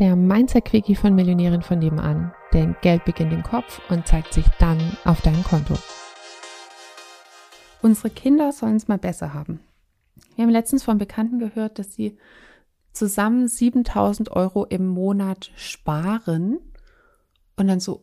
der Mindset-Quickie von Millionären von nebenan. Denn Geld beginnt im Kopf und zeigt sich dann auf deinem Konto. Unsere Kinder sollen es mal besser haben. Wir haben letztens von Bekannten gehört, dass sie zusammen 7000 Euro im Monat sparen. Und dann so,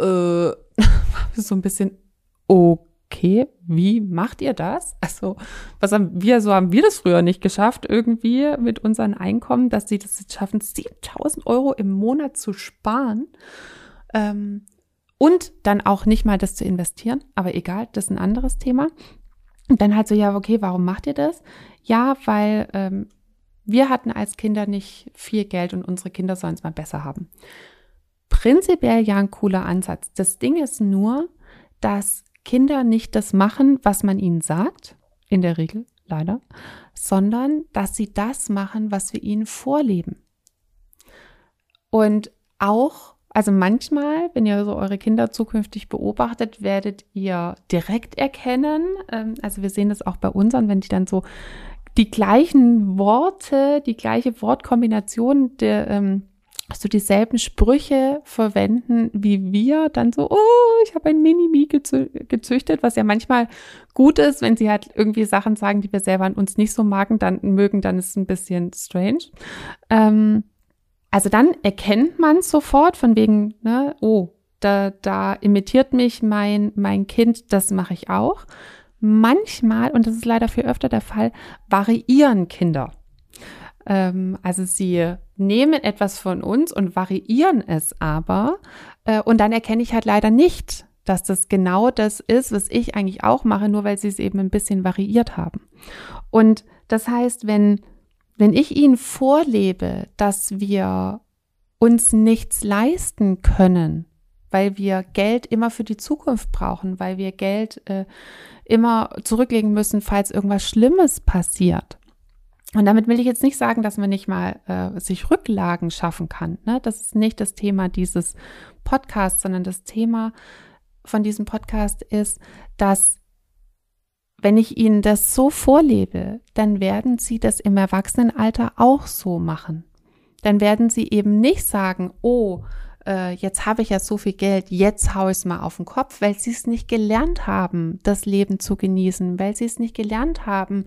äh, so ein bisschen, okay okay, wie macht ihr das? Also, was haben wir, so haben wir das früher nicht geschafft, irgendwie mit unseren Einkommen, dass sie das jetzt schaffen, 7000 Euro im Monat zu sparen. Ähm, und dann auch nicht mal das zu investieren, aber egal, das ist ein anderes Thema. Und dann halt so, ja, okay, warum macht ihr das? Ja, weil ähm, wir hatten als Kinder nicht viel Geld und unsere Kinder sollen es mal besser haben. Prinzipiell ja ein cooler Ansatz. Das Ding ist nur, dass Kinder nicht das machen, was man ihnen sagt, in der Regel leider, sondern dass sie das machen, was wir ihnen vorleben. Und auch, also manchmal, wenn ihr so eure Kinder zukünftig beobachtet, werdet ihr direkt erkennen, ähm, also wir sehen das auch bei unseren, wenn die dann so die gleichen Worte, die gleiche Wortkombination der, ähm, so dieselben Sprüche verwenden wie wir, dann so, oh, ich habe ein Mini-Mi gezüchtet, was ja manchmal gut ist, wenn sie halt irgendwie Sachen sagen, die wir selber an uns nicht so magen, dann mögen, dann ist es ein bisschen strange. Ähm, also dann erkennt man sofort von wegen, ne, oh, da, da imitiert mich mein, mein Kind, das mache ich auch. Manchmal, und das ist leider viel öfter der Fall, variieren Kinder. Ähm, also sie nehmen etwas von uns und variieren es aber. Äh, und dann erkenne ich halt leider nicht, dass das genau das ist, was ich eigentlich auch mache, nur weil sie es eben ein bisschen variiert haben. Und das heißt, wenn, wenn ich ihnen vorlebe, dass wir uns nichts leisten können, weil wir Geld immer für die Zukunft brauchen, weil wir Geld äh, immer zurücklegen müssen, falls irgendwas Schlimmes passiert, und damit will ich jetzt nicht sagen, dass man nicht mal äh, sich Rücklagen schaffen kann. Ne? Das ist nicht das Thema dieses Podcasts, sondern das Thema von diesem Podcast ist, dass wenn ich Ihnen das so vorlebe, dann werden Sie das im Erwachsenenalter auch so machen. Dann werden Sie eben nicht sagen, oh, äh, jetzt habe ich ja so viel Geld, jetzt haue ich es mal auf den Kopf, weil Sie es nicht gelernt haben, das Leben zu genießen, weil Sie es nicht gelernt haben,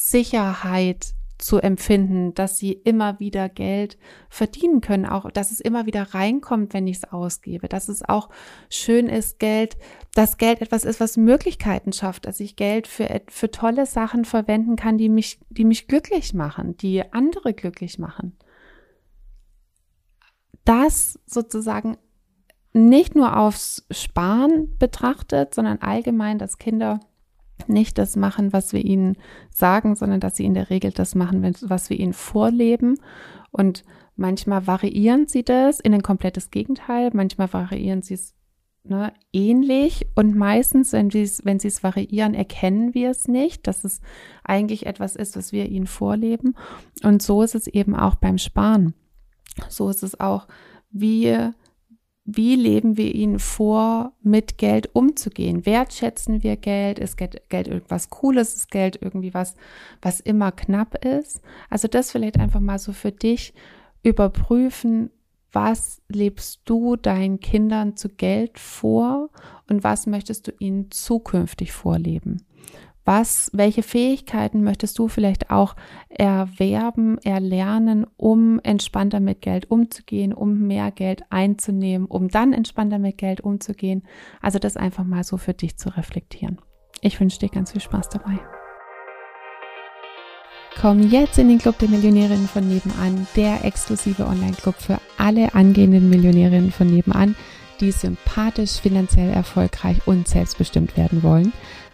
Sicherheit zu empfinden, dass sie immer wieder Geld verdienen können, auch dass es immer wieder reinkommt, wenn ich es ausgebe, dass es auch schön ist, Geld, dass Geld etwas ist, was Möglichkeiten schafft, dass ich Geld für, für tolle Sachen verwenden kann, die mich, die mich glücklich machen, die andere glücklich machen. Das sozusagen nicht nur aufs Sparen betrachtet, sondern allgemein, dass Kinder nicht das machen, was wir ihnen sagen, sondern dass sie in der Regel das machen, was wir ihnen vorleben. Und manchmal variieren sie das in ein komplettes Gegenteil, manchmal variieren sie es ne, ähnlich und meistens, wenn, wenn sie es variieren, erkennen wir es nicht, dass es eigentlich etwas ist, was wir ihnen vorleben. Und so ist es eben auch beim Sparen. So ist es auch, wie wie leben wir ihnen vor, mit Geld umzugehen? Wertschätzen wir Geld? Ist Geld, irgendwas Cooles? Ist Geld irgendwie was, was immer knapp ist? Also das vielleicht einfach mal so für dich überprüfen, was lebst du deinen Kindern zu Geld vor und was möchtest du ihnen zukünftig vorleben? Was, welche Fähigkeiten möchtest du vielleicht auch erwerben, erlernen, um entspannter mit Geld umzugehen, um mehr Geld einzunehmen, um dann entspannter mit Geld umzugehen? Also das einfach mal so für dich zu reflektieren. Ich wünsche dir ganz viel Spaß dabei. Komm jetzt in den Club der Millionärinnen von nebenan, der exklusive Online-Club für alle angehenden Millionärinnen von nebenan, die sympathisch, finanziell erfolgreich und selbstbestimmt werden wollen.